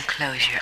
close your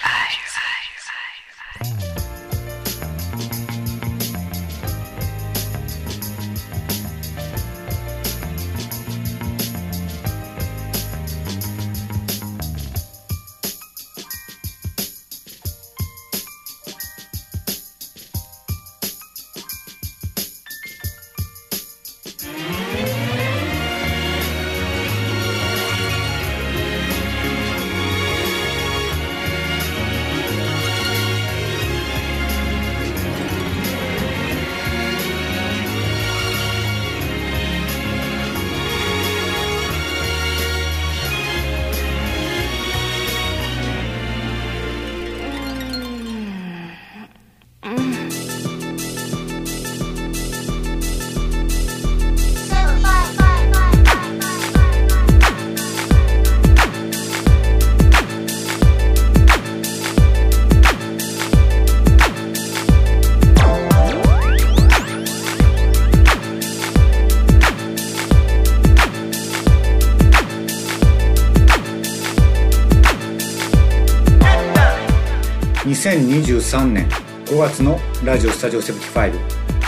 eyes.2023 年5月のラジオスタジオ75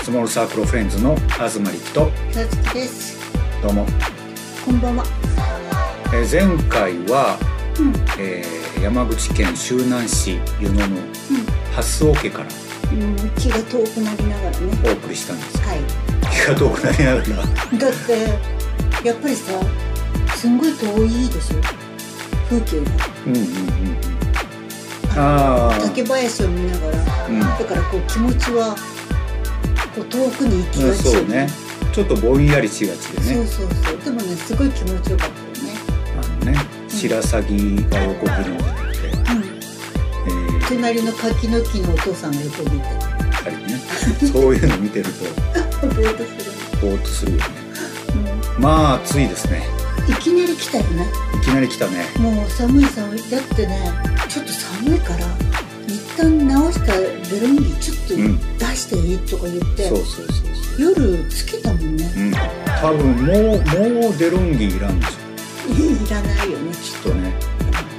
スモールサークルフレンズの東力とさつきです。どうも、こんばんは。えー前回は、うん、えー山口県周南市湯野の蓮尾家からうん、気が遠くなりながらね。お送りしたんですはい。気が遠くなりながらだって、やっぱりさ、すんごい遠いでしょ。風景が。うんうんうん竹林を見ながら、うんだからこう気持ちは、こう遠くに行きがち。そうねちょっとぼんやりしがちでねそうそうそう。でもね、すごい気持ちよかったよね。あのね白鷺が横切るんじゃなくて、うん。えー隣の柿の木のお父さんが横見て、やっぱりね そういうの見てると ぼーっとする。ぼーっとするよねうん。まあ暑いですねいきなり来たよね。いきなり来たねもう寒い寒いだってねちょっと寒いから一旦直したベロンギちょっとうん。出していいとか言って、そうそうそうそう。夜つけたもんね。うん。多分もうもうデロンギいらんでしょいらないよねきっと。ね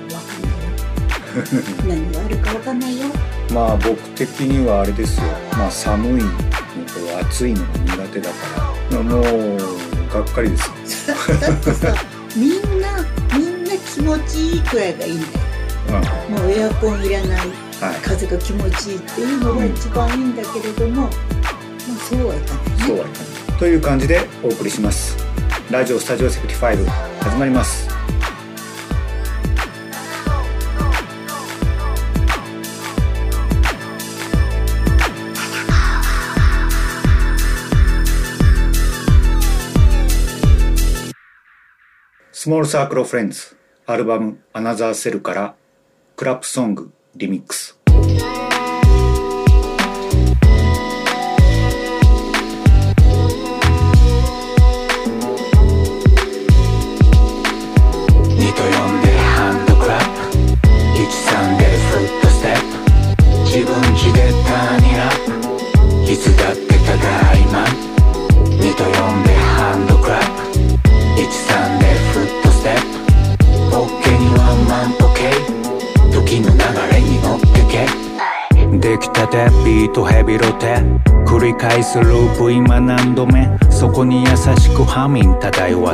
とわかんないよ。何があるかわかんないよ。まあ僕的にはあれですよ。まあ寒いのと暑いのが苦手だから。もうがっかりですよ、だってさみんなみんな気持ちいいくらいがいいんだよもうエアコンいらないい。風が気持ちいいっていうのが一番いいんだけれども、まあそうはいかないね。そうはいかない。という感じでお送りします。ラジオスタジオセプティ5始まります。スモールサークルフレンズアルバムアナザーセルからクラップソングリミックス。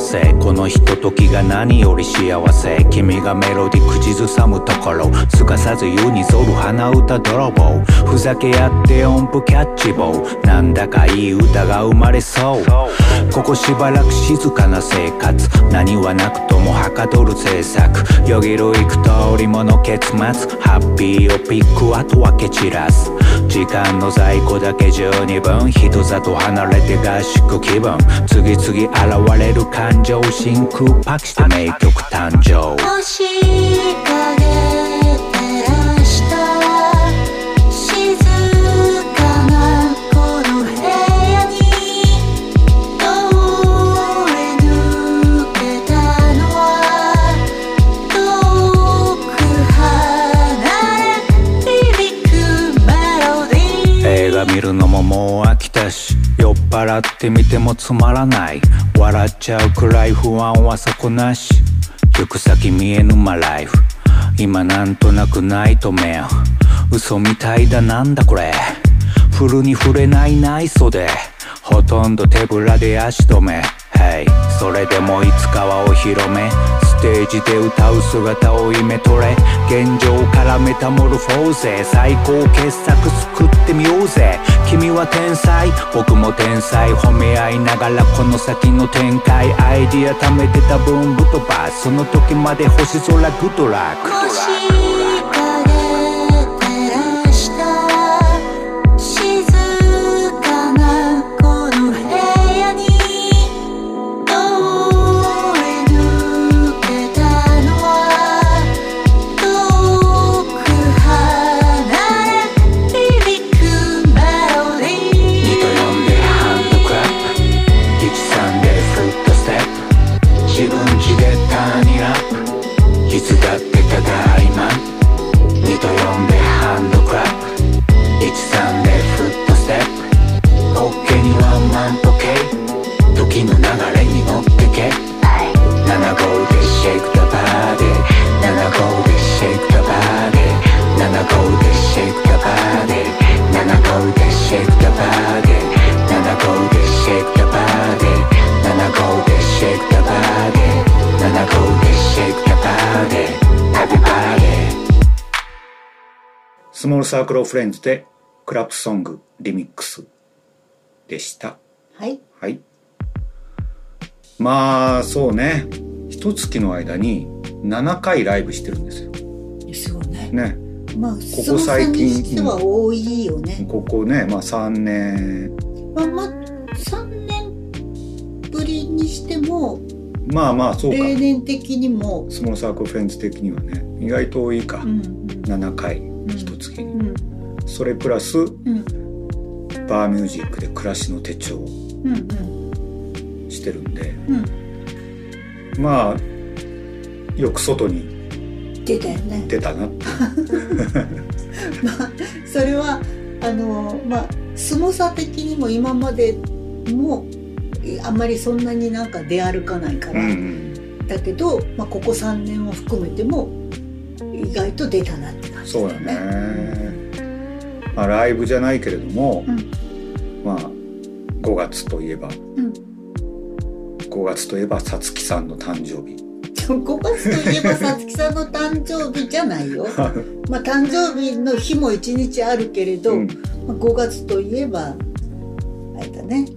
せ。このひとときが何より幸せ。君がメロディ口ずさむところ。すかさず湯に反る鼻歌泥棒。ふざけ合って音符キャッチボーなんだかいい歌が生まれそう。ここしばらく静かな生活。何はなくともはかどる制作。よぎる幾通りもの結末。ハッピーをピックあとは蹴散らす。時間の在庫だけ十二分。人里離れて合宿気分。次々現れる感情真空パキして名曲誕生。酔ってみてもつまらない。笑っちゃうくらい不安は底なし。行く先見えぬまライフ。今なんとなくナイトメア嘘みたいだなんだこれ。フルに触れない内装でほとんど手ぶらで足止め。Hey それでもいつかはお披露目。ステージで歌う姿をイメトレ。現状からメタモルフォーゼ。最高傑作作ってみようぜ。君は天才。僕も天才。褒め合いながらこの先の展開。アイディア貯めてた分ぶとばその時まで星空グッドラック。ールサークルオフレンズでクラップソングリミックスでした。はいはい。まあ、そうね。一月の間に7回ライブしてるんですよ。すごいねね。まあここ最近は多いよね、ここね、まあ3年、まあまあ3年ぶりにしてもまあまあそうか。例年的にもスモールサークルフレンズ的にはね、意外と多いか。うん7回、ん一月。に。うん。それプラス、うん。バーミュージックで暮らしの手帳をうんうん。してるんで、うん。まあ、よく外に出たよね。出たな。まあそれはあのまあ相撲さ的にも今までもあんまりそんなになんか出歩かないから、うんうん。だけど、まあ、ここ3年を含めても意外と出たなってそうだね。まあ、ライブじゃないけれども、うん。まあ、5月といえば、うん。5月といえばさつきさんの誕生日。5月といえばさつきさんの誕生日じゃないよ。まあ誕生日の日も1日あるけれど、うん。まあ、5月といえばあれだね。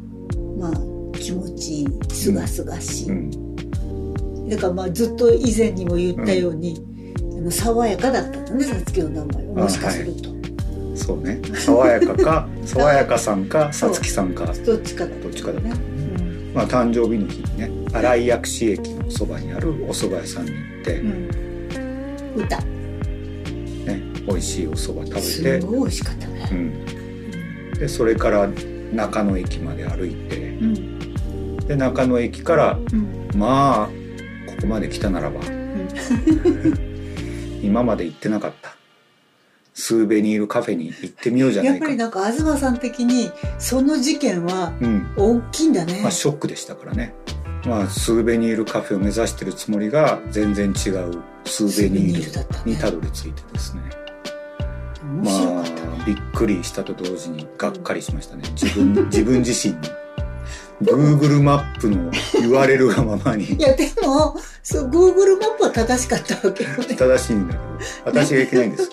まあ気持ちいいすがすがしい、うん。だからまあずっと以前にも言ったように、あの爽やかだったんだねさつきの名前は。もしかすると、そうね。爽やかか、爽やかさんか、さつきさんか。どっちかだったどっちかだったね、まあ、誕生日の日にね、新井薬師駅のそばにあるお蕎麦屋さんに行って、うん。うん、歌。ね、美味しいお蕎麦食すべて、ごい美味しかったうね、ん。で、それから中野駅まで歩いて、うん。で、中野駅から、うん。まあ、ここまで来たならば、今まで行ってなかった。スーベニールカフェに行ってみようじゃないかやっぱり。なんか東さん的にその事件はうん。大きいんだね、まあ、ショックでしたからね。まあ、スーベニールカフェを目指してるつもりが、全然違うスーベニスールにたどり着いてですね。面白かまあ、びっくりしたと同時にがっかりしましたね。自分、自分自身に。Google マップの言われるがままにいやでもそう Google マップは正しかったわけよね正しいんだけど、私がいけないんです。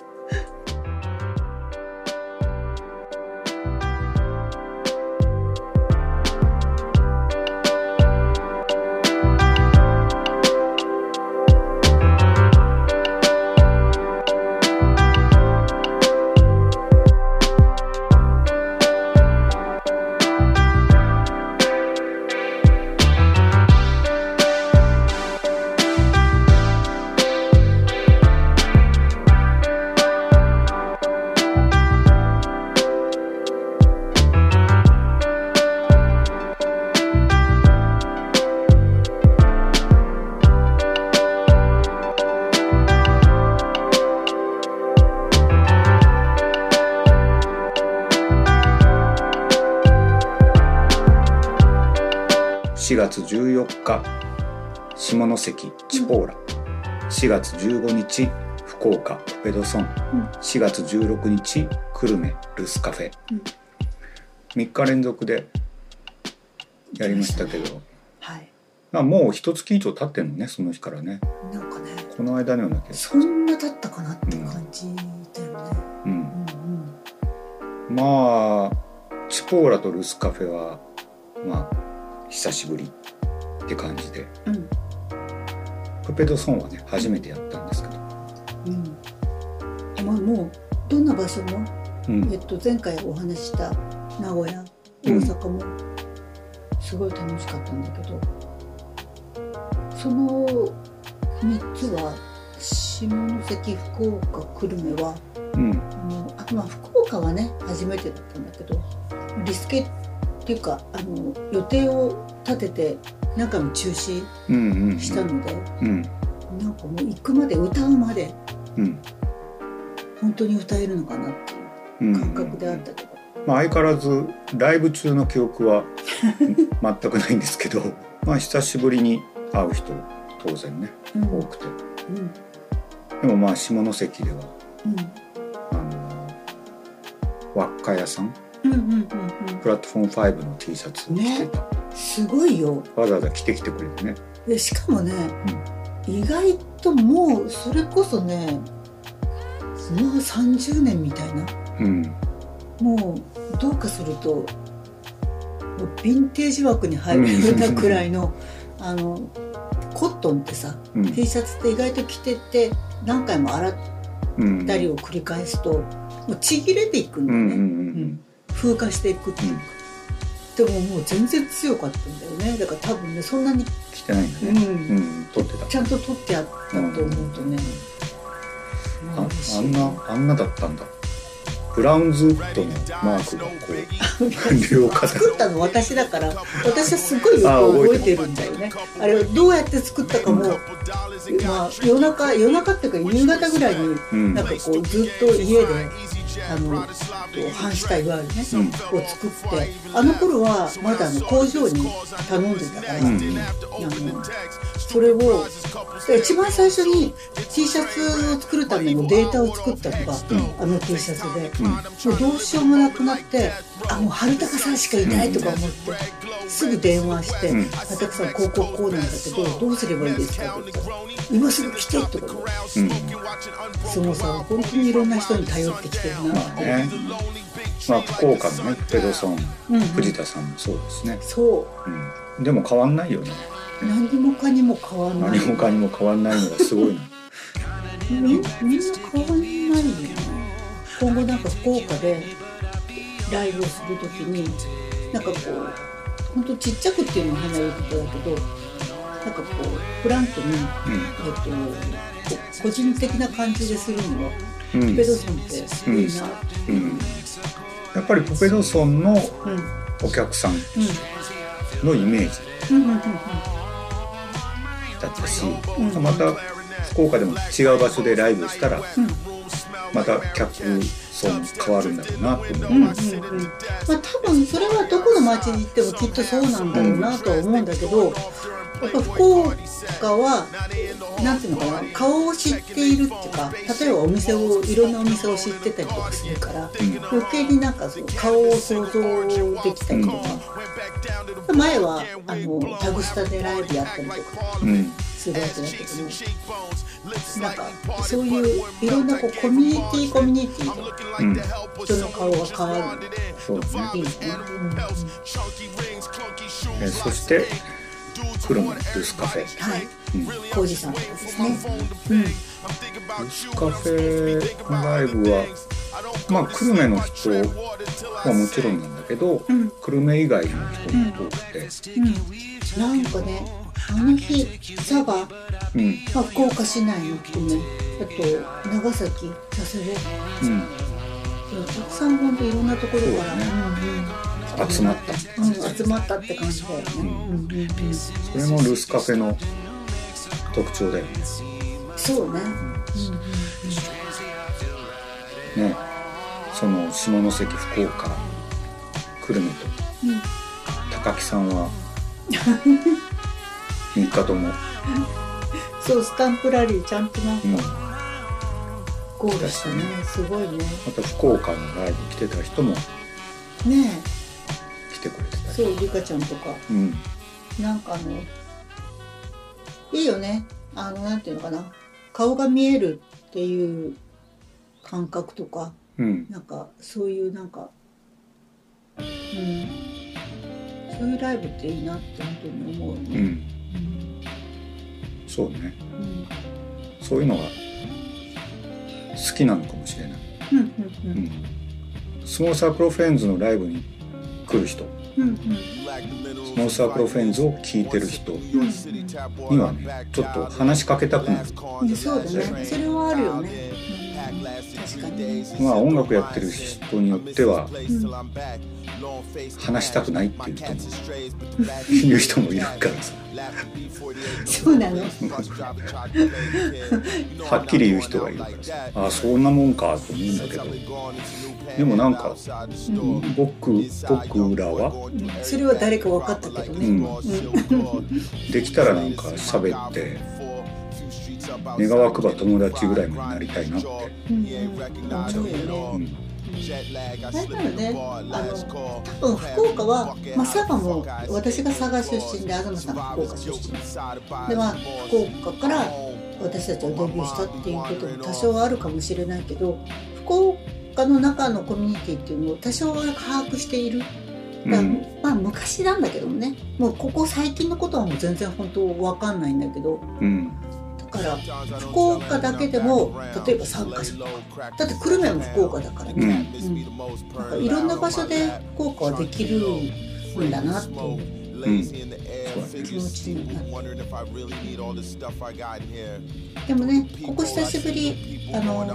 月14日下関チポーラ、4月15日福岡プペドソン、うん。4月16日久留米ルスカフェ、うん。3日連続でやりましたけど、はい。まあ、もう一月以上経ってんのねその日からね。なんかね。この間のような気がす。そんな経ったかなって感じだよね、る、うん、うん。まあチポーラとルスカフェはまあ久しぶりって感じで。うん。うんプペドソンはね初めてやったんですけど、うん。まあもうどんな場所も、うん。えっと、前回お話しした名古屋大うん。阪もすごい楽しかったんだけど、その3つは下関福岡久留米はうん。あまあ福岡はね初めてだったんだけどリスケっていうかあの予定を立てて何回も中止うんうんうん。したので、うん。なんかもう行くまで歌うまでうん。本当に歌えるのかなっていううん。感覚であったけど、まあ、相変わらずライブ中の記憶は 全くないんですけどまあ久しぶりに会う人当然ねうん。多くて。うん。でもまあ下関ではうん。あの輪っか屋さんうんうんうんうん。プラットフォーム5の T シャツを着てた、すごいよ。わざわざ着てきてくれてね。でしかもね、意外ともうそれこそねもう30年みたいな。うん。もうどうかするともうヴィンテージ枠に入るようなくらいのあのコットンってさうん。T シャツって意外と着てて何回も洗っうんたりを繰り返すともうちぎれていくんだよね、うんうんうんうん風化していくっていうか、でももう全然強かったんだよね。だから多分ねそんなに、着てないんだね。うん。うん撮ってた。ちゃんと取ってあったと思うとね、まああんなあんなだったんだ。ブラウンズウッドのマークがこう両肩 作ったの私だから私はすごいよく覚えてる。んだよね。あれどうやって作ったかも、まあ、夜中夜中っていうか夕方ぐらいにうん。なんかこうずっと家であの半死体いわゆるね、を作ってあの頃はまだあの工場に頼んでたから、うん。あのそれをで一番最初に T シャツを作るためのデータを作ったのが、あの T シャツで、もうどうしようもなくなってあもう春高さんしかいないとか思って、すぐ電話してうん「春高さんこうこうこうなんだけどどうすればいいですか?」って言ったら「今すぐ来て」とかうんそのさ本当にいろんな人に頼ってきてるなまあね。まあ福岡のねペドソンうんうん。藤田さんもそうですね、そう。ん、でも変わんないよね。う何もかにも変わんない。何もかにも変わんないのがすごいな。みみんな変わんないよ。ね今後なんか福岡でライブをするときになんかこうほんとちっちゃくっていうのも変な言い方だけどなんかこうフランクに、えっと、こう個人的な感じでするのはうん、うんペドソンってすごいなう。ん、やっぱりポペドソンのうん。お客さんうん。のイメージ。うんうんうんだったし、うん。また福岡でも違う場所でライブしたらうん。また客層も変わるんだろうなと思うんうんうんいます、まあ多分それはどこの町に行ってもきっとそうなんだろうなとは思うんだけど、やっぱ福岡はなんていうのかな顔を知っているっていうか例えばお店をいろんなお店を知ってたりとかするから、余計になんかその顔を想像できたりとか、前はあのタグスタでライブやったりとかうんするわけだけどもなんかそういういろんなこうコミュニティコミュニティでうん人の顔が変わるそうですねいいですね。えーそして久留米ルスカフェ。はい、うん。浩二さんですね。うん、ルスカフェのライブはまあ久留米の人はもちろんなんだけど、うん。久留米以外の人も多くて、うん、なんかね、あの日佐賀、まうん。あ、福岡市内の人ね、あと長崎、佐世保、うん、たくさん本当いろんなところから、ね。うんうん、集まった。うん、集まったって感じだよね。うん。うん。うん、それもルスカフェの特徴だよね。そうね。ね。その下関福岡久留米とうん。うん高木さんは 3日とも、そうスタンプラリーちゃんとなんかうん、ゴールしたね。すごいね。あと福岡のライブ来てた人もねえそうリカちゃんとか。うん。なんかあのいいよね。あのなんていうのかな。顔が見えるっていう感覚とか。うん。なんかそういうなんかうん。そういうライブっていいなって本当に思うよね、うん。そうね。うん。そういうのが好きなのかもしれない、うんうんううん。ん、スモールサークルフレンズのライブに来る人スモールサークロフェンズを聴いてる人にはねちょっと話しかけたくなる。うん。そうだね。それはあるよね、まあ音楽やってる人によってはうん話したくないっていう人もいう人もいるからさ。そうなの。はっきり言う人がいるからさ。ああそんなもんかと思うんだけど。でもなんかうん僕僕らはそれは誰か分かったけどね、うん。できたらなんか喋って願わくば友達ぐらいまでなりたいなってうんうん思うよね、うんあれなのねあの多分福岡は、まあ、佐賀も私が佐賀出身で東さんが福岡出身でまあ福岡から私たちはデビューしたっていうことも多少はあるかもしれないけど福岡の中のコミュニティっていうのを多少は把握している。だまあ昔なんだけどもねもうここ最近のことはもう全然本当わかんないんだけど。うん。だから福岡だけでも例えば3カ所だって久留米も福岡だからうん。ね、うん。なんかいろんな場所で福岡はできるんだなっていう。うんでもねここ久しぶりあのー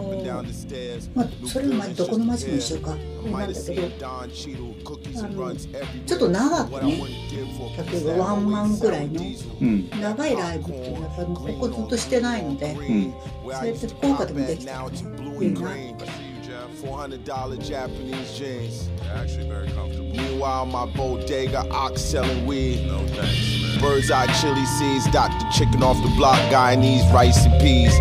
まあそれはどこの町も一緒か。なんだけど。あのちょっと長くね例えばワンマンぐらいのうん長いライブっていうのはやっぱりここずっとしてないのでうんそうやって福岡でもできたらねいいなって。$400 Japanese jeans. They're Actually very comfortable. Meanwhile, my bodega ox selling weed. No thanks, man. Bird's eye chili seeds, Dr. Chicken off the block, Guyanese rice and peas.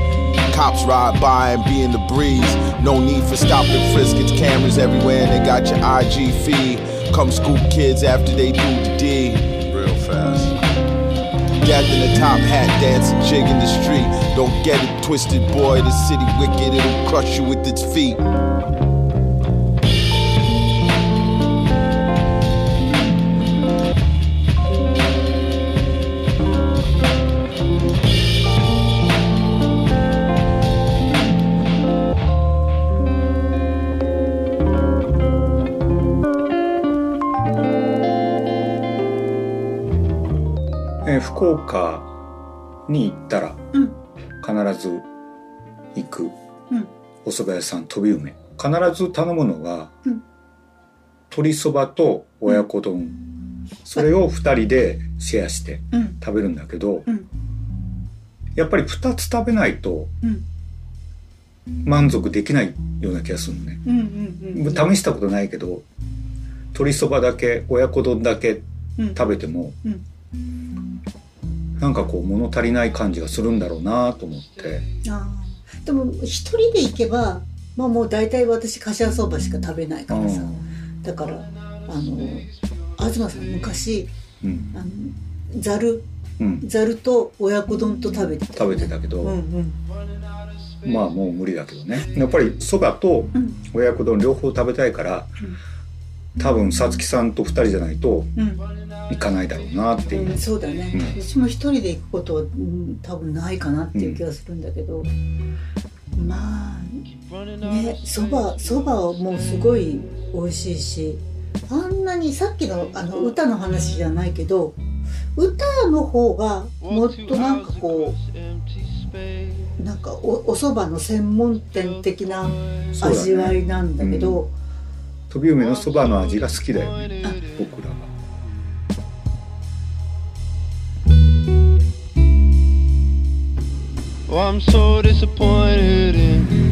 Cops ride by and be in the breeze. No need for stop and frisk. It's cameras everywhere and they got your IG feed. Come scoop kids after they do the deed. Real fast. Death in a top hat, dancing jig in the street. Don't get it twisted, boy. The city wicked, it'll crush you with its feet.「えー福岡に行ったらうん。必ず行くうん。お蕎麦屋さん飛び梅。必ず頼むのが、うん。鶏そばと親子丼。それを2人でシェアしてうん。食べるんだけど、うん。やっぱり2つ食べないとうん。満足できないような気がするのね、うんうんうん試したことないけど鶏そばだけ親子丼だけうん。食べても、うんなんかこう物足りない感じがするんだろうなと思って。あー。でも一人で行けばまあもう大体私柏そばしか食べないからさ。だからあの東さん昔うん。あのざるうん。ざると親子丼と食べてた食べてたけど、うんうん。まあもう無理だけどね。やっぱりそばとうん。親子丼両方食べたいから、多分さつきさんと2人じゃないとうん。いかないだろうなっていう、うん、そうだね、ううん。ちも一人で行くことは、うん、多分ないかなっていう気がするんだけど、まあねそばそばはもうすごい美味しいしあんなにさっきのあの歌の話じゃないけど歌の方がもっとなんかこうなんかおお蕎麦の専門店的な味わいなんだけど飛び梅のそばの味が好きだよね僕らは。Oh, I'm so disappointed in you.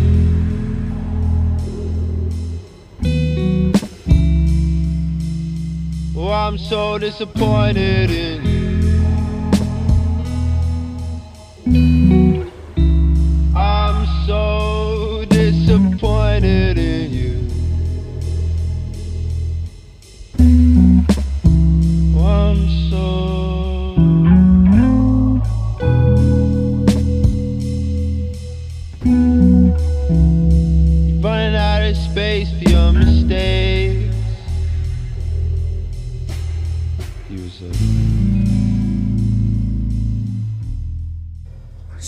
Oh, I'm so disappointed in you. I'm so disappointed in you.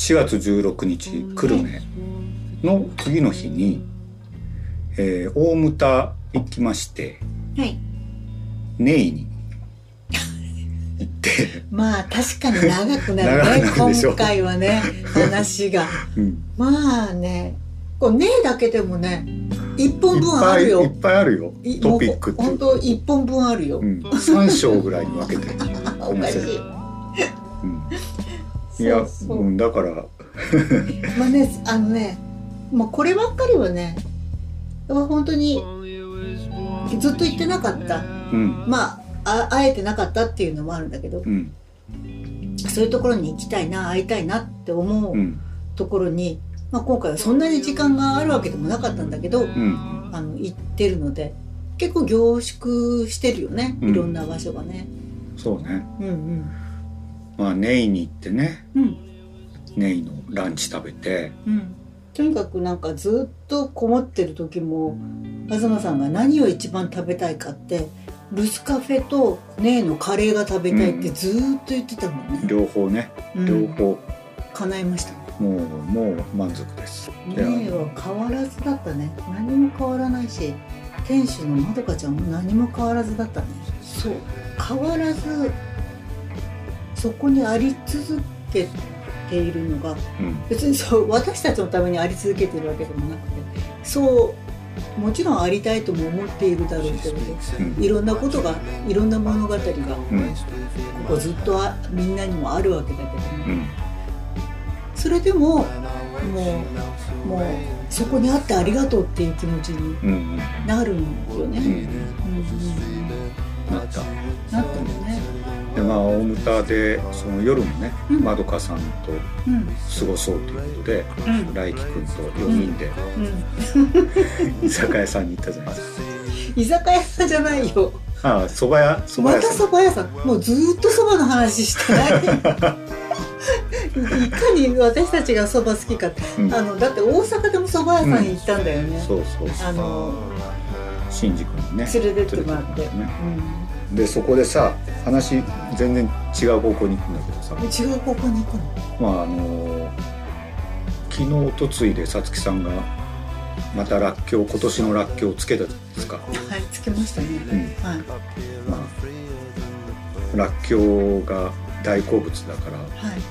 4月16日久留米。の次の日に、えー大牟田行きましてはい。ネイに行って、まあ確かに長くなるね 今回はね話が。うん、まあねこう「ね」だけでもね一本分あぱいいるよっぱいあるよ。いトピックって本当一本分あるよ、うん、3章ぐらいに分けておかしい。うん、いやそうそう。うん、だから。まあねあのねもうこればっかりはね本当にずっと言ってなかった。うん。まああ会えてなかったっていうのもあるんだけどうん。そういうところに行きたいな会いたいなって思ううん。ところに、まあ、今回はそんなに時間があるわけでもなかったんだけどうん。あの行ってるので結構凝縮してるよねうん。いろんな場所がね。そうね。うんうんまあネイに行ってね。うん。ネイのランチ食べて。うん、とにかくなんかずっとこもってる時も東さんが何を一番食べたいかってルスカフェとネーのカレーが食べたいってずーっと言ってたもんね、両方ね。うん。両方、叶いましたね。もうもう満足です。ネいやーは変わらずだったね。何も変わらないし店主のまどかちゃんも何も変わらずだったね。そう。変わらずそこにあり続けているのがうん。別にそう私たちのためにあり続けてるわけでもなくてそうもちろんありたいとも思っているだろうけれどうんいろんなことがいろんな物語がこうん。こずっとあみんなにもあるわけだけどもうん。それでももうもうそこにあってありがとうっていう気持ちになるんよね。うんなった。なったよね。でまあ大牟田でその夜もねうん。まどかさんとうん。過ごそうということでうん。大輝くんと4人でうん。居酒屋さんに行ったじゃないですか。居酒屋さんじゃないよ。ああ蕎麦屋蕎麦また屋さん。蕎麦屋さん。もうずーっと蕎麦の話してない。いかに私たちが蕎麦好きかって、うん。あのだって大阪でも蕎麦屋さんに行ったんだよね、そうそうあの新宿にね連れてってもらって。ね。でそこでさ話全然違う方向に行くんだけどさ。うん、違う方向に行くの？まああの昨日おとついでさつきさんがまたらっきょう今年のらっきょうをつけたじゃないですか、はいつけましたね、うん。はい。まあらっきょうが大好物だからはい。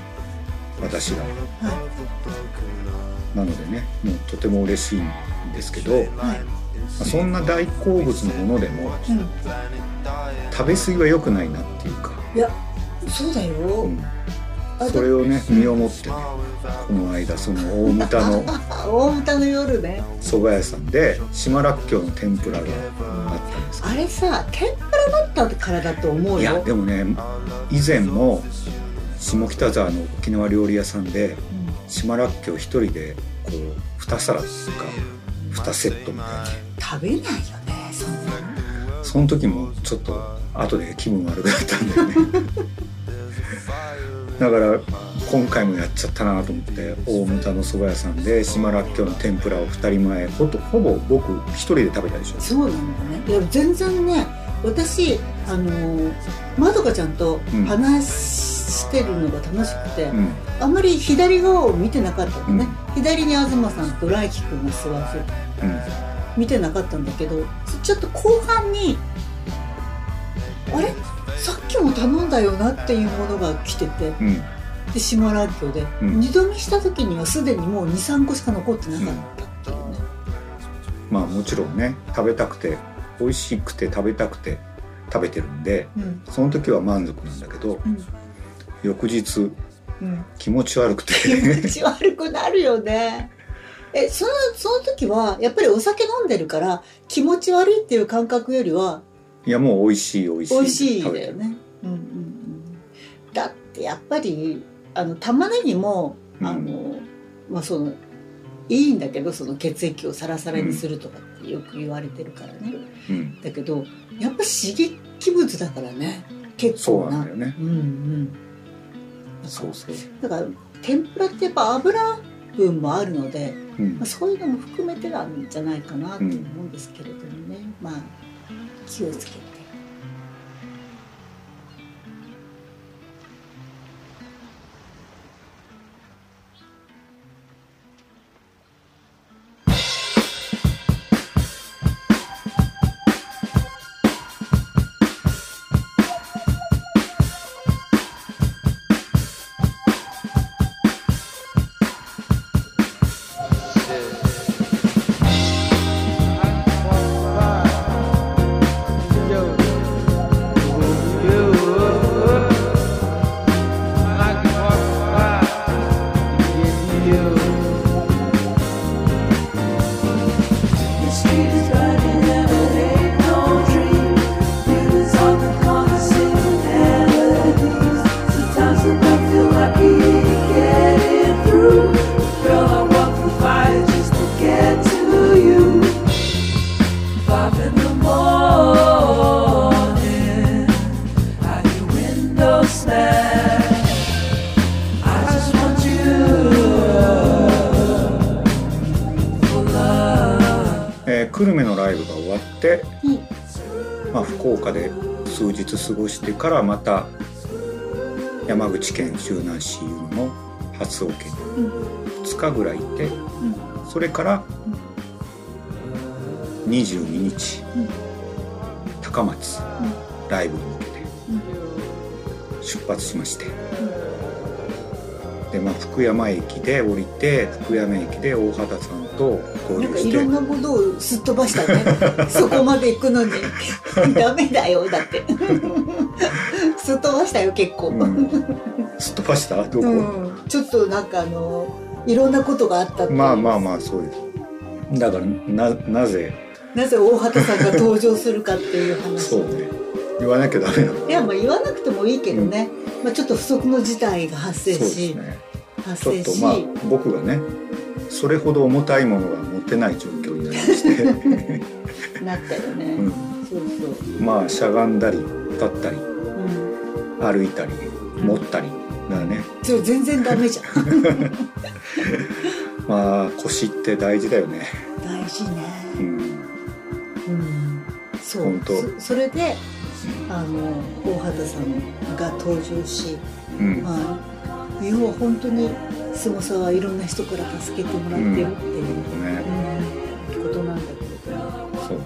私が。はなのでねもうとても嬉しいんですけど、いはい。まあそんな大好物のものでもうん。食べ過ぎは良くないなっていうか、いやそうだよ、うん。あそれをね身をもってねこの間その大牟田のあ 大牟の夜ね。蕎麦屋さんで島らっきょうの天ぷらがあったんですけあれさ天ぷらだったからだと思どいやうよでもね以前も下北沢の沖縄料理屋さんで島らっきょう一人でこう2皿とか2セットみたいな食べないよねそんな。のその時もちょっと後で気分悪くなったんだよね。だから今回もやっちゃったなと思って大牟田の蕎麦屋さんで島らっきょうの天ぷらを2人前ほとほぼ僕一人で食べたでしょ。そうなんだね。いや全然ね私あのーまどかちゃんとうん。話してるのが楽しくて、うん。あんまり左側を見てなかったのね、左に東さんと来輝くんが座ってうん見てなかったんだけどちょっと後半にあれ？さっきも頼んだよなっていうものが来ててうん。で島らっきょうで、うん。二度見した時にはすでにもう23個しか残ってなかったっていうね、まあもちろんね食べたくて美味しくて食べたくて食べてるんでうん。その時は満足なんだけどうん。翌日うん、気持ち悪くて。気持ち悪くなるよねえそのその時はやっぱりお酒飲んでるから気持ち悪いっていう感覚よりはいやもう美味しい美味しい。美味しいだよね。うんうんうんだってやっぱりあの玉ねぎもうん。あの、まあそのいいんだけどその血液をサラサラにするとかってよく言われてるからね、うん。だけどやっぱ刺激物だからね。結そう構ななんだよね。うんうん。そうそう。だから天ぷらってやっぱ油分もあるので、うんまあ、そういうのも含めてなんじゃないかなと思うんですけれどもね、まあ気をつけて。久留米のライブが終わって、うんまあ、福岡で数日過ごしてからまた山口県周南市有の初岡にうん。2日ぐらいいてうん。それから22日うん。高松ライブに向けて出発しましてで、まあ、福山駅で降りて福山駅で大畑さんと合流して。ろんなものをすっ飛ばしたね。そこまで行くのに。ダメだよだって。すっ飛ばしたよ結構、うん。すっ飛ばした？どこ、うん。ちょっとなんかあのいろんなことがあったまあまあまあそうです。だからななぜ？なぜ大畑さんが登場するかっていう話。そうね言わなきゃダメなの。いやまあ言わなくてもいいけどね、まあ、ちょっと不測の事態が発生し、ね。発生し、ちょっとまあ僕がねそれほど重たいものが持てない状況になりまして、なったよね、うん、そうそう、まあしゃがんだり立ったりうん、歩いたり持ったりだね。それ全然ダメじゃん。まあ腰って大事だよね。大事ね。うん。うん。そう。本当。そそれであの大畑さんが登場しうん。まあ要は本当に凄さはいろんな人から助けてもらってるっていう、ねうんことなんだけれど。も、そうね。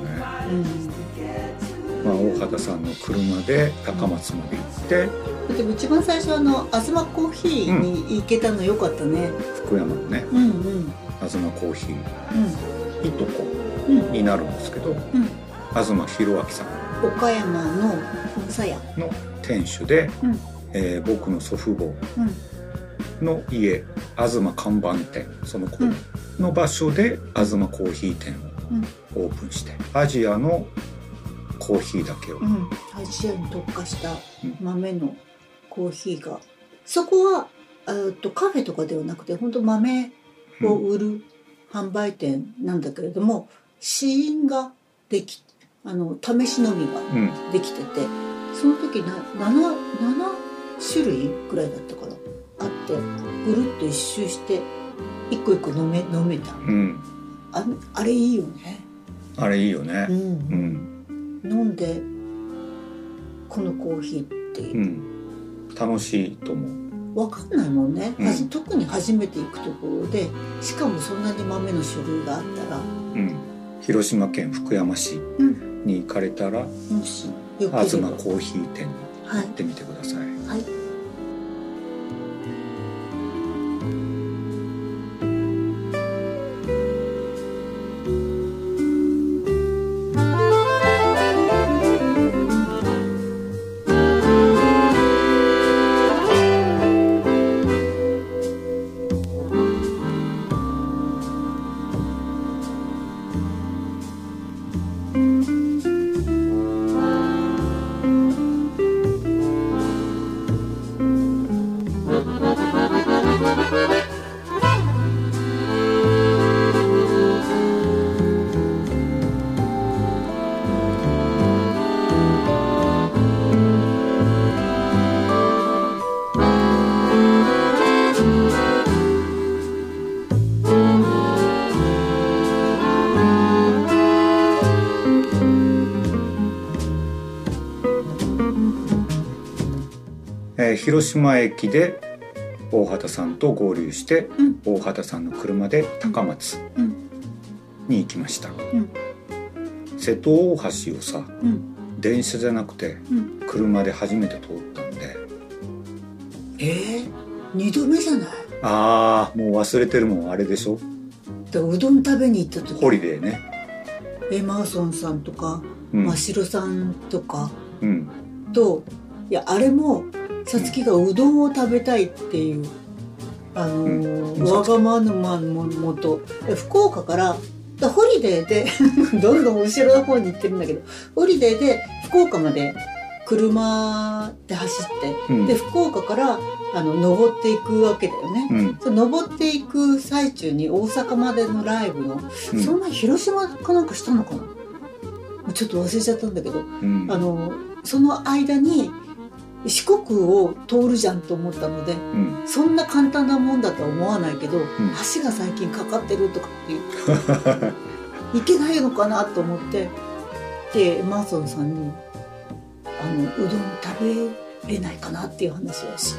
うん、まあ大畑さんの車で高松まで行って。でも一番最初あの東コーヒーに行けたのよかったね。福山のね。うんうん。東コーヒーうん。いとこうん。になるんですけどうん。東博明さん岡山のさや。の店主で、うん。えー僕の祖父母うん。の家東看板店。その子うんの場所で東コーヒー店うん。をオープンしてアジアのコーヒーだけを、うん。アジアに特化したうん。豆のコーヒーが。そこはとカフェとかではなくて本当豆を売る販売店なんだけれども試飲ができあの試し飲みがうん。できててその時な 7, 7種類ぐらいだったかなあってぐるっと一周して一個一個飲め飲めた。うん。ああれいいよね、あれいいよね。う、うん。ん、飲んでこのコーヒーって。いううん、楽しいと思う。わかんないもんね、うん。特に初めて行くところでしかもそんなに豆の種類があったら。うん、広島県福山市。うんに行かれたら、もしよければ東コーヒー店にはい行ってみてください、はい「広島駅で大畑さんと合流して、うん。大畑さんの車で高松うん。に行きました、ん。瀬戸大橋をさうん。電車じゃなくてうん。車で初めて通ったんで。えー、二度目じゃない？ああもう忘れてるもんあれでしょ。でうどん食べに行った時。ホリデーね。エマーソンさんとかうん。真城さんとかうん。といやあれもさつきがうどんを食べたいっていうあのーうん。わがままのもとで福岡からだホリデーで どんどん後ろの方に行ってるんだけどホリデーで福岡まで車で走って、うん。で福岡からあの登っていくわけだよね。うん。そう登っていく最中に大阪までのライブの、うん。そんな広島かなんかしたのかな？ちょっと忘れちゃったんだけどうん。あのその間に四国を通るじゃんと思ったのでうん。そんな簡単なもんだとは思わないけど、橋が最近かかってるとかっていう。いけないのかなと思ってでマーソンさんにあの「うどん食べれないかな?」っていう話をし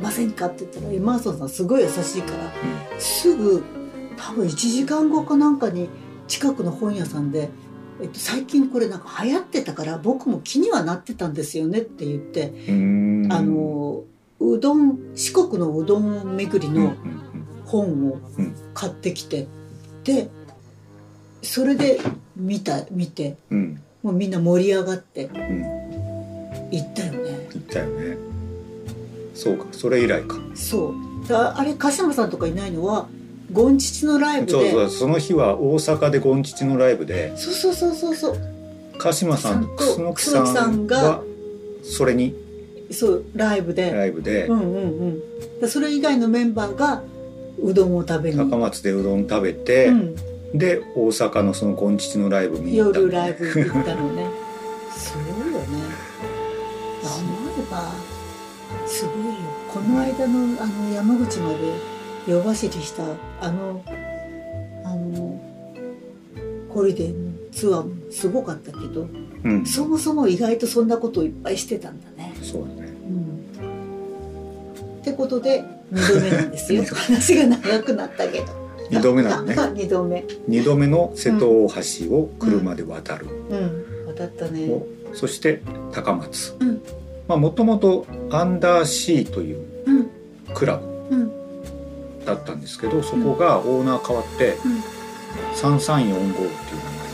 ませんかって言ったらエマーソンさんすごい優しいから、すぐ多分1時間後かなんかに近くの本屋さんで、えっと、最近これなんか流行ってたから僕も気にはなってたんですよねって言って、うん。あのうどん四国のうどん巡りの本をうん。買ってきて、でそれで見た見てうん。もうみんな盛り上がってうん。行ったよね。行ったよね。そうかそれ以来か。そう。だあれ鹿島さんとかいないのはゴンチチのライブで。そうそうその日は大阪でゴンチチのライブで。そうそうそうそうそう。鹿島さんと楠木さんんががそれにそうライブで、ライブで。うんうんうん。でそれ以外のメンバーがうどんを食べに。高松でうどん食べて、うん。で大阪のそのゴンチチのライブ見に行った夜ライブ行ったのね。すごいよね。思えばすごいよ。この間のあの山口まで夜走りしたあのあのホリデーのツアーもすごかったけど、うん。そもそも意外とそんなことをいっぱいしてたんだね。そうだね。うん、ってことで2度目なんですよ。話が長くなったけど。二度目なのね。2度目。2度目の瀬戸大橋を車で渡る、うん。渡ったね。をそして高松。うん。まあもともとアンダーシーといううん。クラブ。うんだったんですけどそこがオーナー変わって3345っていう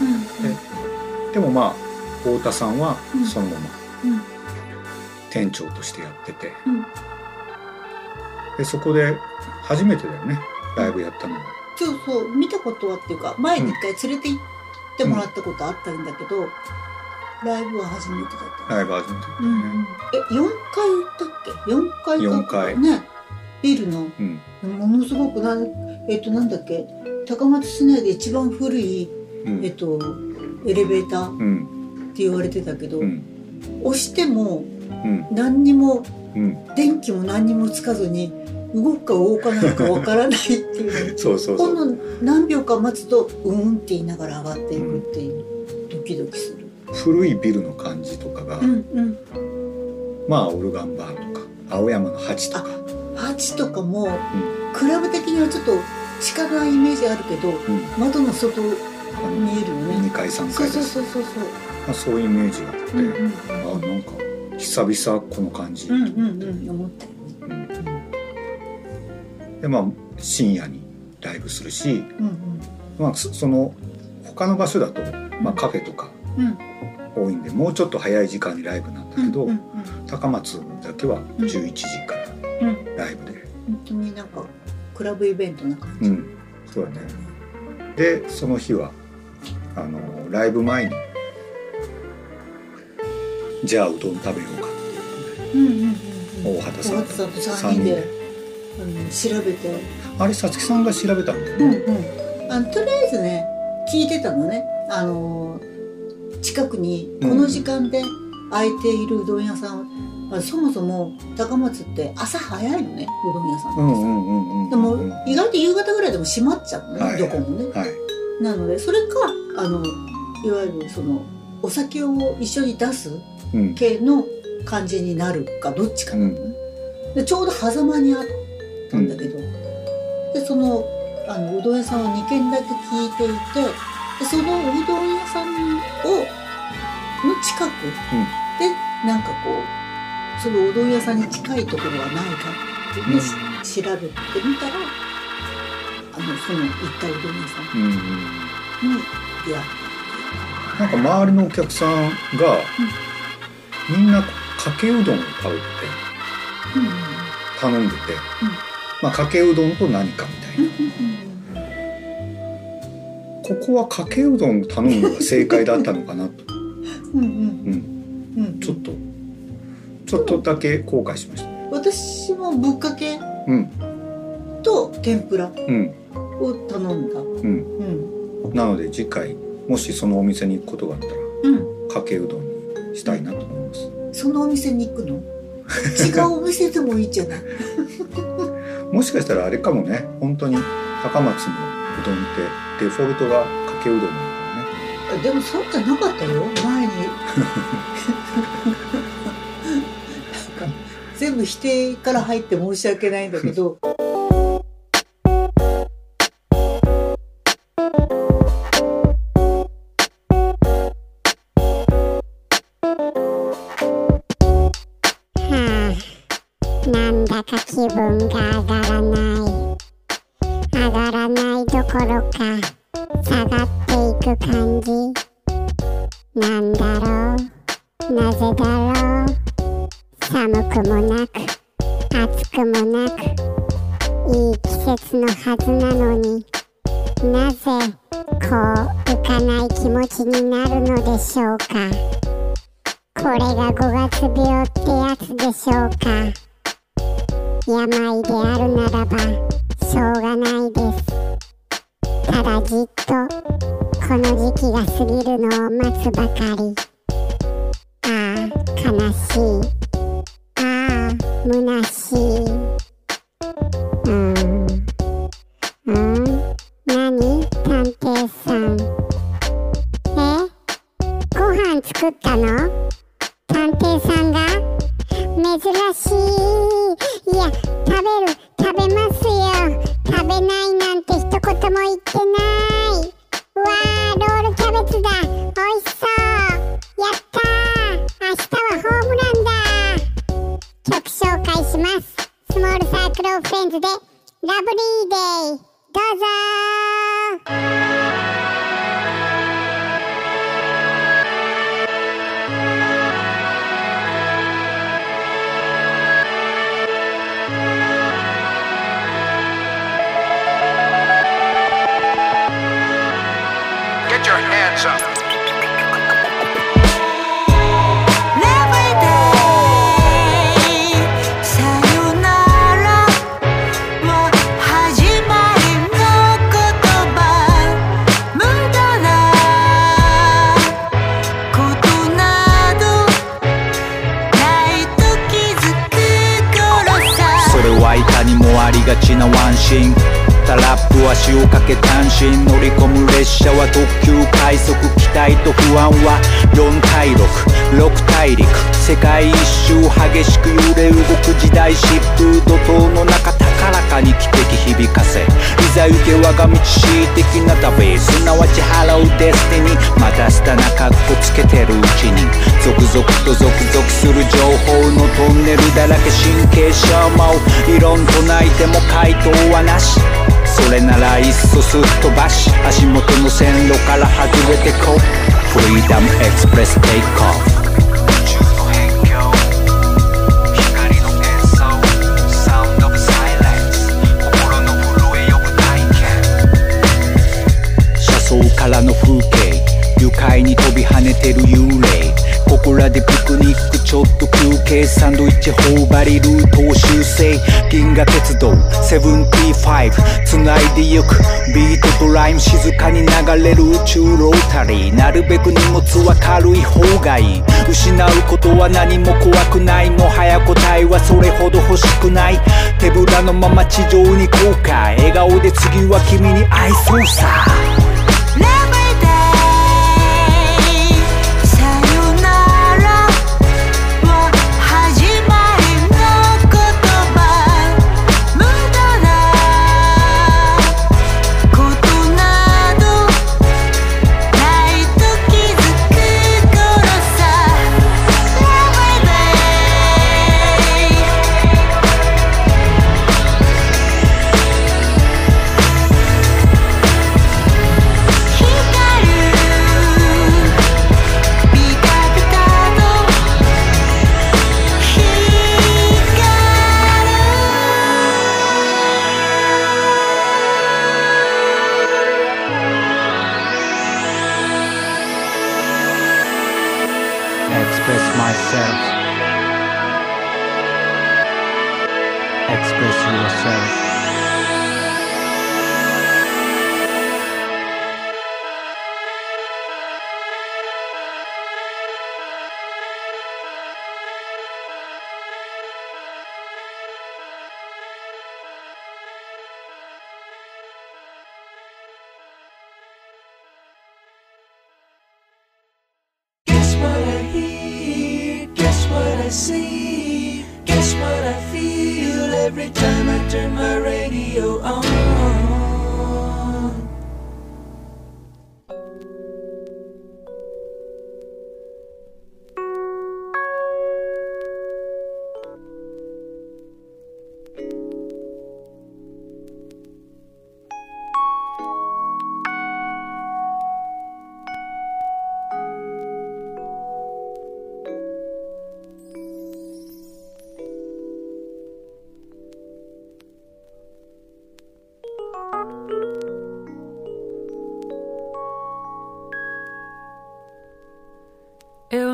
名前になってでもまあ太田さんはそのままうん。店長としてやっててうん。でそこで初めてだよねライブやったのは。そうそう見たことはっていうか前に一回連れて行ってもらったことあったんだけど、ライブは初めてだった。ライブ初めてうんうん。え4回行ったっけ？4回四回。ねビルのうん。ものすごくなんえっとなんだっけ高松市内で一番古い、うん。えっとエレベーターうん。って言われてたけど、うん。押してもうん。何にもうん。電気も何にもつかずに動くか動かないかわからないっていう。そうそうそう。ほんの何秒か待つとうーんって言いながら上がっていくっていう、ドキドキする。古いビルの感じとかが、うんうん。まあオルガンバーとか青山の鉢とかハチとかも、クラブ的にはちょっと近なイメージあるけど、窓の外見えるよね。2階3そう階そうそうそうそう。まあ、そういうイメージがあって、うんうんあなんか久々この感じ、うんうんうん思った。よでまあ深夜にライブするし、うんまあ、そその他の場所だと、まあ、カフェとかうん。多いんでもうちょっと早い時間にライブなんだけど、うんうん高松だけは11時からうんライブで、本当に。なんかクラブイベントな感じ、うん。そうだね。でその日はあのライブ前にじゃあうどん食べようかうんうんうん大畑さん大畑さんと3人であの調べて。あれさつきさんが調べたんだようんね、うん。あのとりあえずね聞いてたのね。あの近くにこの時間で開いているうどん屋さん、あそもそも高松って朝早いのねうどん屋さん。ってさ、うんうんうんうんでも意外と夕方ぐらいでも閉まっちゃうのね、はい。どこもね、はい。なのでそれかあのいわゆるそのお酒を一緒に出すうん。系の感じになるかどっちかなのね、でちょうど狭間にあったんだけど、でそのあのうどん屋さんを2軒だけ聞いていてでそのうどん屋さんをの近くで、なんかこうそのうどん屋さんに近いところはないかっていうのをし調べてみたらあのその行ったうどん屋さんうんうん。に出会っなんか周りのお客さんが、みんなかけうどんを買うって頼んでて、まあかけうどんと何かみたいな。ここはかけうどん頼むのが正解だったのかなと、うんうん。うん、うん。ちょっとちょっとだけ後悔しました。私もぶっかけうん。と天ぷらうん。を頼んだ。うん。うん。なので次回もしそのお店に行くことがあったらうん。かけうどんにしたいなと思います。そのお店に行くの？違うお店でもいいじゃない。もしかしたらあれかもね。本当に高松のうどんってデフォルトがかけうどんなのかもね。でもそうじゃなかったよ。前に 全部否定から入って申し訳ないんだけど。はあ、なんだか気分が上がらない。上がらないどころか下がっていく感じ。ークルオブフレンズでラブリーデイどうぞ。ー Get your hands up ありがちなワンシーンタラップ足をかけ単身。乗り込む列車は特急快速期待と不安は4対66大陸。世界一周激しく揺れ動く時代疾風怒涛の中高らかに汽笛響かせ。いざ行け我が道恣意的な旅すなわち払うデスティニー。またスタなカッコつけてるうちに。続々と続々する情報のトンネルだらけ神経シャーマを。異論唱えても回答はなし。それならいっそすっ飛ばし。足元の線路から外れてこう。フリーダムエクスプレステイクオフてる幽霊。ここらでピクニックちょっと休憩サンドイッチ頬張りルートを修正銀河鉄道。75つないでゆくビートとライム静かに流れる宇宙ロータリー。なるべく荷物は軽い方がいい。失うことは何も怖くない。もはや答えはそれほど欲しくない。手ぶらのまま地上に降下笑顔で次は君に会いそうさ。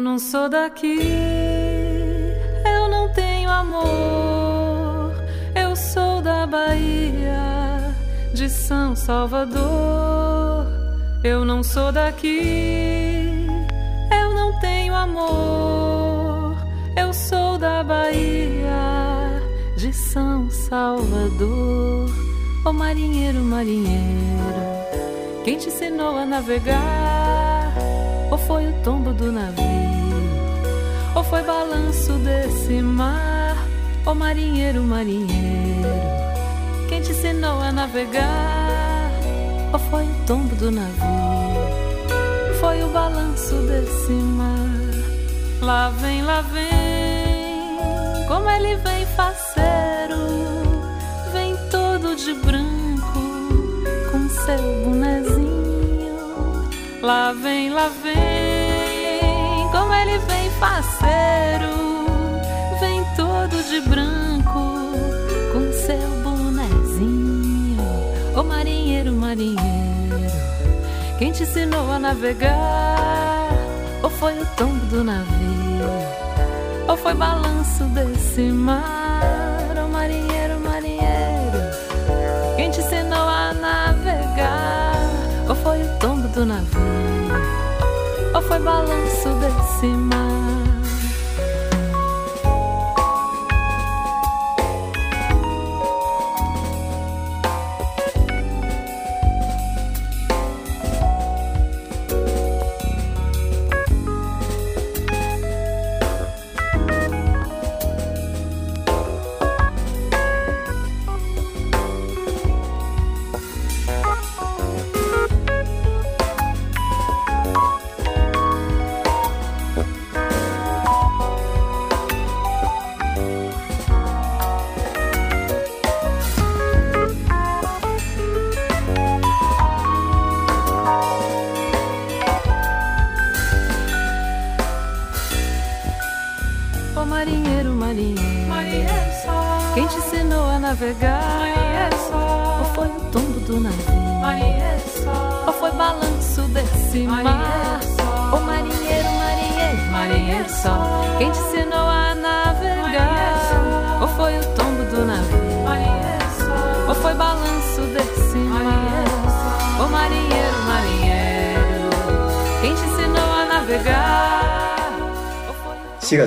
Não sou daqui, eu não tenho amor. Eu sou da Bahia, de São Salvador. Eu não sou daqui, eu não tenho amor. Eu sou da Bahia, de São Salvador. Ô marinheiro, marinheiro, quem te ensinou a navegar? Ou foi o tombo do navio? Ou foi balanço desse mar? Ô marinheiro, marinheiro, quem te ensinou a navegar? Ou foi o tombo do navio? Foi o balanço desse mar? Lá vem, lá vem, como ele vem faceiro, Lá vem, lá vem, como ele vem faceiro, vem todo de branco, com seu bonezinho. Ô marinheiro, marinheiro, quem te ensinou a navegar? Ou foi o tombo do navio? Ou foi balanço desse mar? Ô marinheiro, marinheiro, quem te ensinou a navegar? Ou foi o tombo do navio? Ou foi balanço desse mar?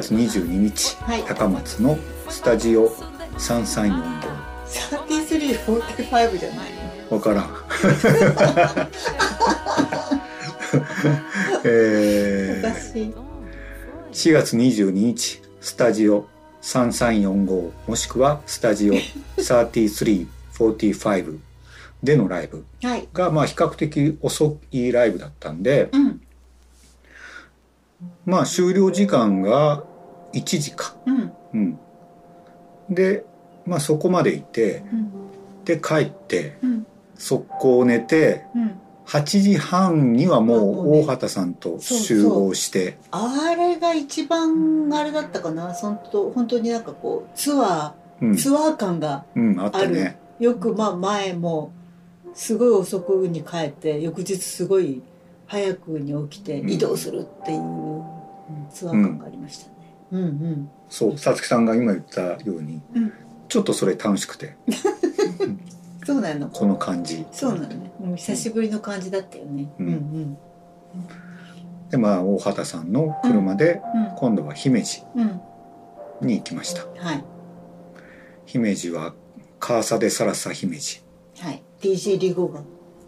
月22日、高松のスタジオ3345 3345じゃないわからん。えー、4月22日スタジオ3345もしくはスタジオ3345でのライブ。はい。がまあ比較的遅いライブだったんで、うん。まあ終了時間が1時かうん。うん。でまあそこまでいてうん。で帰ってうん。速攻寝てうん。8時半にはもう大畑さんと集合して。あれが一番あれだったかな。そんと本当になんかこうツアー、うん。ツアー感がうんあったね。よくまあ前もすごい遅くに帰って翌日すごい早くに起きて移動するっていうツアー感がありましたね、うん、うん。そうさつきさんが今言ったように、うん。ちょっとそれ楽しくて。そうなの。この感じ。そうなのね、うん、久しぶりの感じだったよね、うん、うんでまあ大畑さんの車でうん。今度は姫路うん。に行きました。はい。姫路はカーサデサラサ姫路。はい。DJ リゴが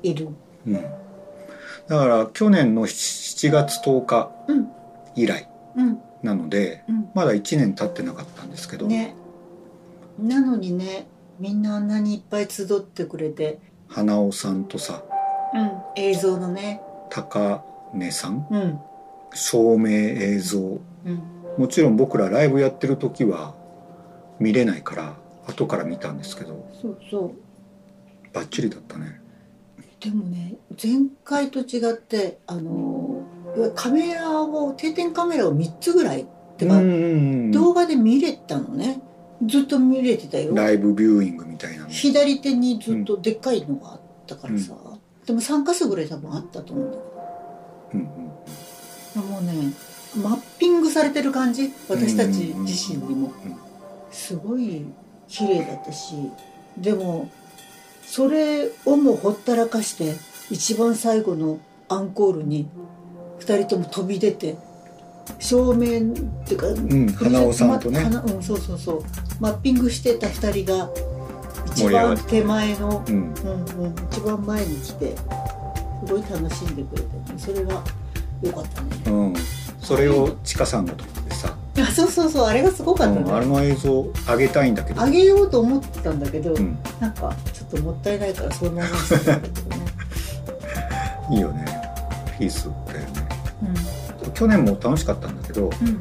いる。うん。だから去年の7月10日うん。以来うんなので、うん。まだ1年経ってなかったんですけど、ね。なのにねみんなあんなにいっぱい集ってくれて。花尾さんとさうん。映像のね。高根さん？うん。照明映像。うん。もちろん僕らライブやってる時は見れないから後から見たんですけど。そうそう。バッチリだったね。でもね前回と違ってあのいわゆるカメラを定点カメラを3つぐらいってか、うんうんうん。動画で見れたのね。ずっと見れてたよ。ライブビューイングみたいなの。左手にずっとでっかいのがあったからさ、でも3か所ぐらい多分あったと思うんだけうんどもうねマッピングされてる感じ？私たち自身にも。すごい綺麗だったし。でもそれをもほったらかして一番最後のアンコールに2人とも飛び出て正面っていうか、ん花尾さんとね。ま花うん、そうそうそう。マッピングしてた2人が一番手前の、うん。うんうん、一番前に来てすごい楽しんでくれてそれが良かったね。うん、それをちかさんが撮ってさ、あそうそうそうあれがすごかったね、うん、あの映像上げたいんだけど。あげようと思ってたんだけど、ん。なんかちょっともったいないからそのままにしてたんだけどね、いいよね。ピース去年も楽しかったんだけど、うんうん。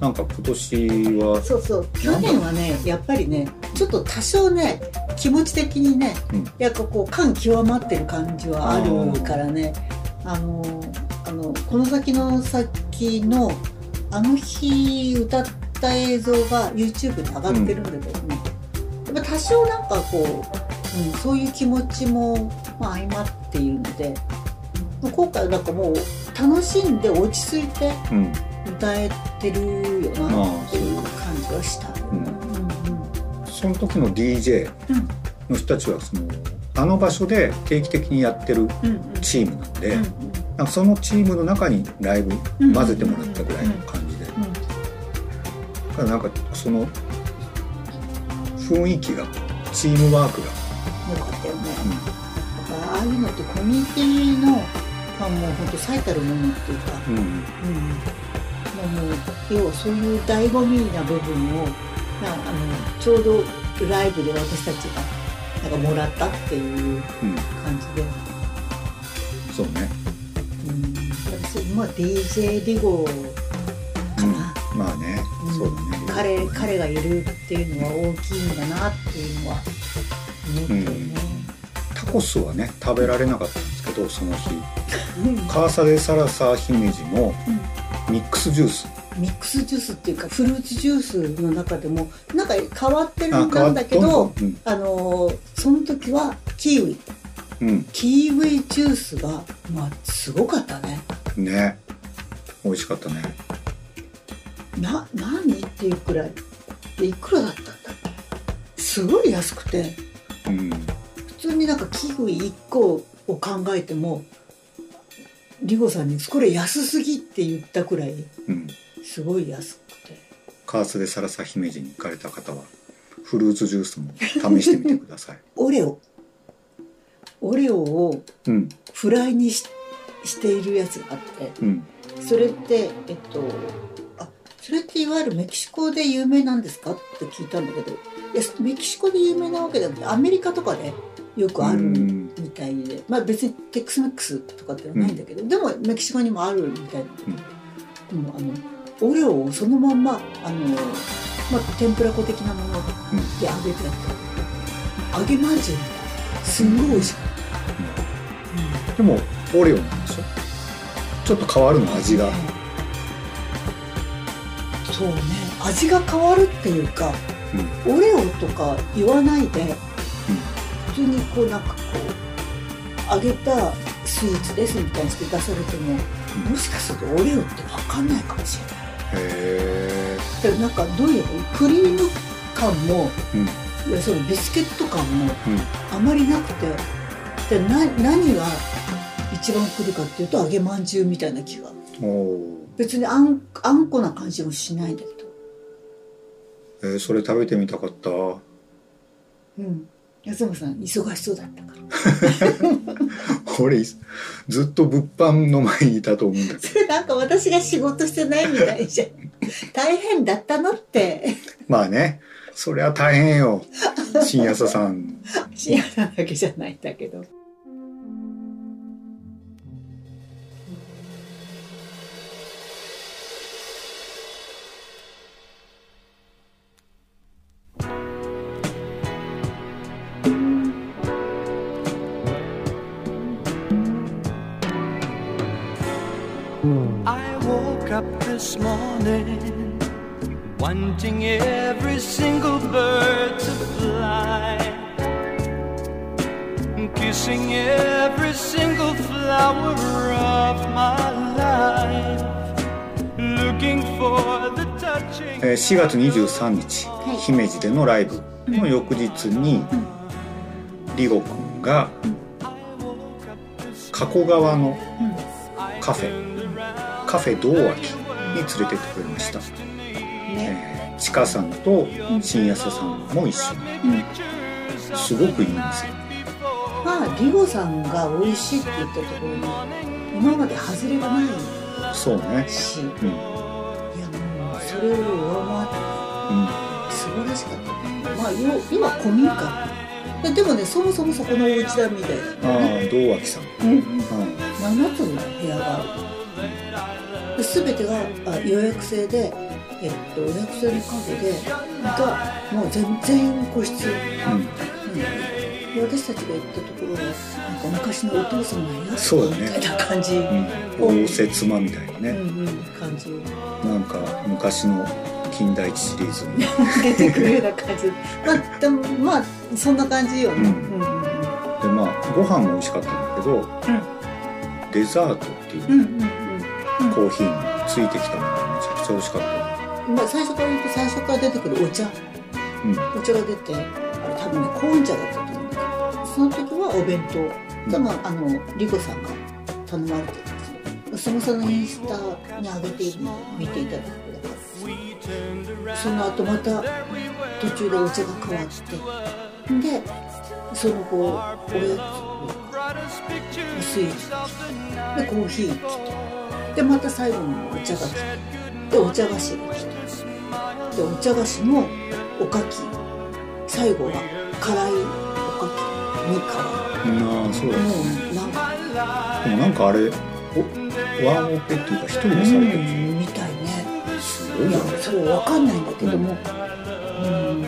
なんか今年はそうそう。去年はねやっぱりねちょっと多少ね気持ち的にね、やっぱこう感極まってる感じはあるからね。あのあのこの先の先のあの日歌った映像が YouTube に上がってるんだけどね、やっぱ多少なんかこう、うん、そういう気持ちも、まあ、相まっているので今回はなんかもう楽しんで落ち着いてうん。歌えてるよなっていう感じはした。その時の DJ の人たちはそのあの場所で定期的にやってるチームなんで、なんかそのチームの中にライブ混ぜてもらったぐらいの感じで、だからなんかその雰囲気がチームワークが、よかったよね、だからああいうのってコミュニティのまあもう本当最たるものっていうか、うん。うん。もうもう要はそういう醍醐味な部分をなあのちょうどライブで私たちがなんかもらったっていう感じで、そうね、うん、私まあ DJ リゴまあね、そうだね。彼彼がいるっていうのは大きいんだなっていうのは思ったよね、タコスはね食べられなかったんですけどその日カーサデサラサ姫路のミックスジュース、ミックスジュースっていうかフルーツジュースの中でもなんか変わってるあんだけど変わっどんどんうん。あのーその時はキウイ。うん。キウイジュースがまあすごかったね。ね。美味しかったね。な何っていうくらいでいくらだったんだっけ？すごい安くて。うん。普通になんかキウイ1個を考えてもリゴさんに「これ安すぎ」って言ったくらいうん。すごい安くて。カーサデサラサ姫路に行かれた方はフルーツジュースも試してみてください。オレオ。オレオをうん。フライにししているやつがあってうん。それってえっとあそれっていわゆるメキシコで有名なんですか？って聞いたんだけどいやメキシコで有名なわけじゃなくてアメリカとかでよくあるみたいで。まあ別にテックスメックスとかではないんだけど、でもメキシコにもあるみたいな、でもあのオレオをそのまんまあの、まあ、天ぷら粉的なもので揚げてやって、揚げまんじゅうみたいな。すんごい美味しかった。でもオレオなんでしょ？ちょっと変わるの味が。そうね。味が変わるっていうか、オレオとか言わないで、普通にこうなんかこう揚げたスイーツですみたいにして出されてももしかするとオレオって分かんないかもしれない。へでなんかどういうクリーム感もえうん。いやそのビスケット感もうん。あまりなくてでな何が一番来るかっていうと揚げまんじゅうみたいな気が。別にあんあんこな感じもしないんだけど。ー、えーそれ食べてみたかった。うん安山さん忙しそうだったから。俺ずっと物販の前にいたと思うんだけど。そ れなんか私が仕事してないみたいじゃん。大変だったのって。まあね。そりゃ大変よ。新朝さん。幸せなわけじゃないんだけど wanting every single bird to fly, kissing every single flower of my life, looking for the touching. えー4月23日、はい姫路でのライブの翌日に、リゴくんが加古川のカフェ、カフェ道脇に連れてってくれました、ちかさんと新安さんも一緒。に、すごくいいんですよ。まあリゴさんが美味しいって言ったところに今まで外れがないそうね。し、うん。いやもうそれを上回って素晴らしかったね。まあ要要は古民家。ででもねそもそもそこのお家だみたいああなね道脇さん、うん。うん。7つの部屋がある。で全てがあ予約制で、えっと、予約制のカフェでがもう全全員個室、うん。で私たちが行ったところはなんか昔のお父様のやつそうだね。みたいな感じ、うん、応接間みたいなね、うんうん、感じ。なんか昔の金田一シリーズ。に 出てくるような感じ。まあでもまあそんな感じよね、うん。うんうんでまあご飯も美味しかったんだけど、デザートっていう、うんうん。うん。コーヒーについてきたものがめちゃくちゃ美味しかったまあ、最初から言うと最初から出てくるお茶、お茶が出てあれ多分ねコーン茶だったと思うんだけどその時はお弁当。でもあのリコさんが頼まれてたんですよ。そのそのインスタに上げているのを見ていただくだからその後また途中でお茶が変わって。でその後おやつスイーツが来てでコーヒー来て。でまた最後にお茶が来て。でお茶菓子が来てでお茶菓子もおかき。最後は辛いおかきに変わうんああそうだ。るもうなんか。でもなんかあれおワンオペっていうか一人でされてるうんみたいね。すごいよねそれわかんないんだけども。うん。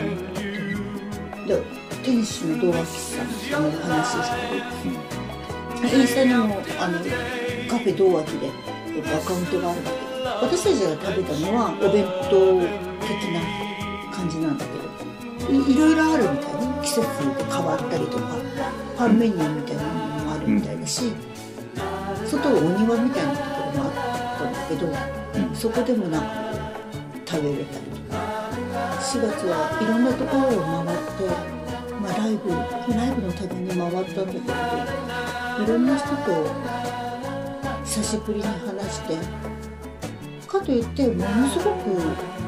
で店主の道脇さんの話ですけど。インスタにもあのカフェ道脇でえっとアカウントがあるんだけど。私たちが食べたのはお弁当的な感じなんだけどいいろいろあるみたいね。季節で変わったりとかパンメニューみたいなものもあるみたいだし、外はお庭みたいなところもあったんだけど、そこでもなんか食べれたりとか。4月はいろんなところを回って、まあ、ライブライブのために回ったんだけどいろんな人と久しぶりに話してかといってものすごく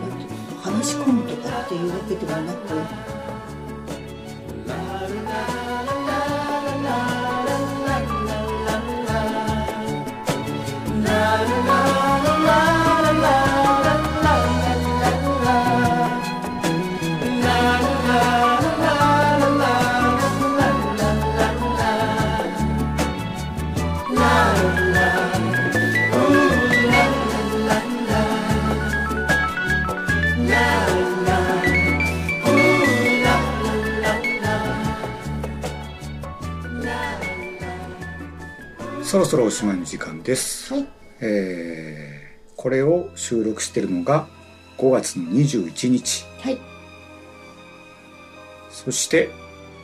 話し込むとかっていうわけではなくそろそろおしまいの時間です、はい。えーこれを収録してるのが5月の21日。はい。そして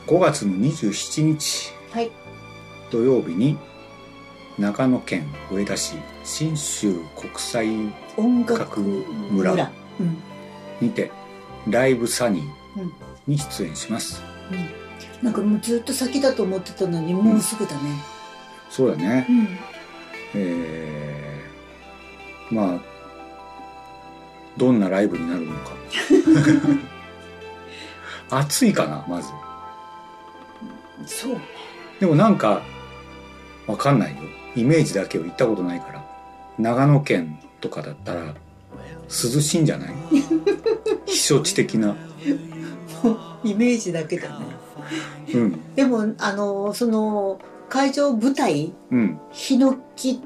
5月の27日。はい。土曜日に長野県上田市信州国際音楽村にてライブサニーうん。に出演します。うん。なんかもうずっと先だと思ってたのにもうすぐだねそうだね。うん。えーまあどんなライブになるのか。暑いかなまず。そうでもなんかわかんないよ。イメージだけを行ったことないから。長野県とかだったら涼しいんじゃない？避暑地的な。イメージだけだね。うん。でもあのその会場舞台うん。ヒノキ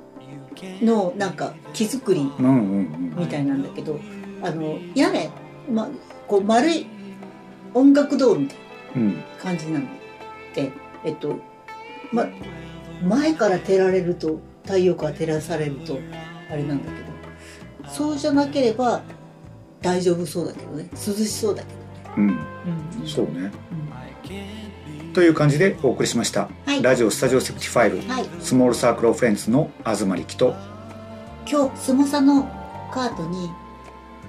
のなんか木作りみたいなんだけどあの屋根、ま、こう丸い音楽堂みたいな感じなのでえっとま前から照られると太陽から照らされるとあれなんだけどそうじゃなければ大丈夫そうだけどね。涼しそうだけどうん。うん。そうね、という感じでお送りしました、はい。ラジオスタジオ seventy-five、はい。スモールサークルオブフレンズの東里起と今日スモサのカートに、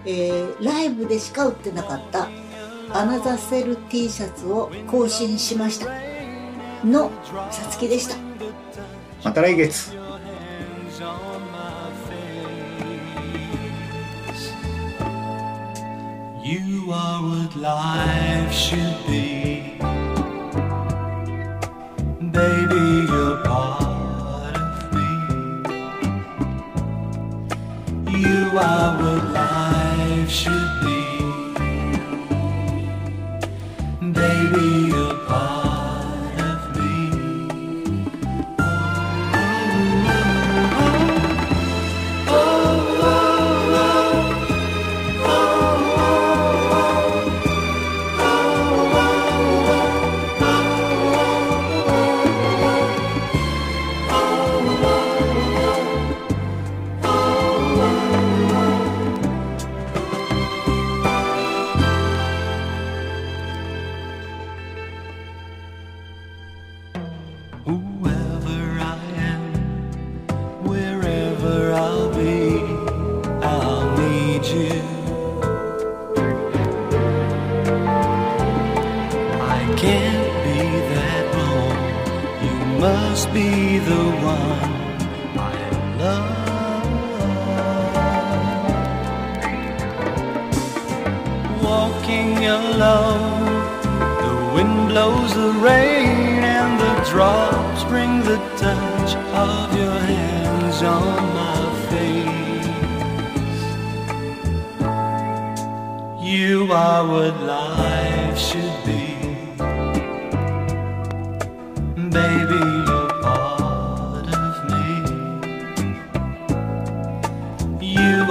えーライブでしか売ってなかったアナザセル T シャツを更新しました。のさつきでした。また来月。You are what life should be. Baby, you're part of me. You are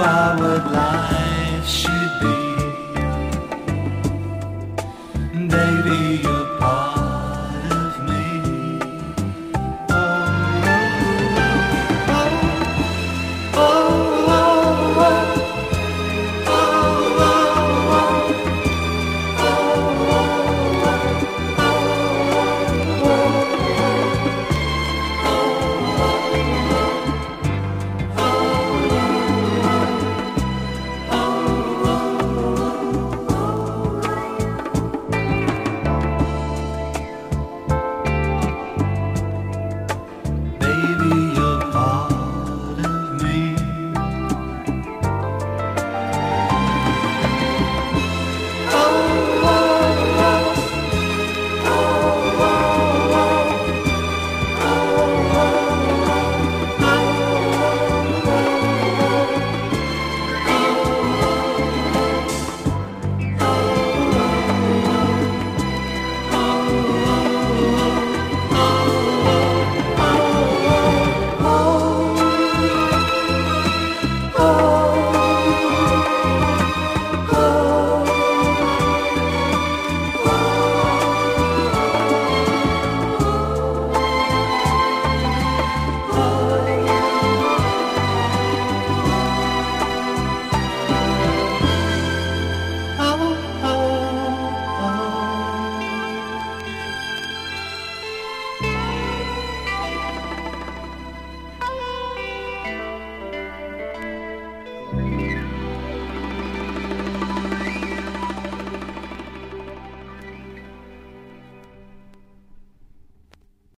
I would lie.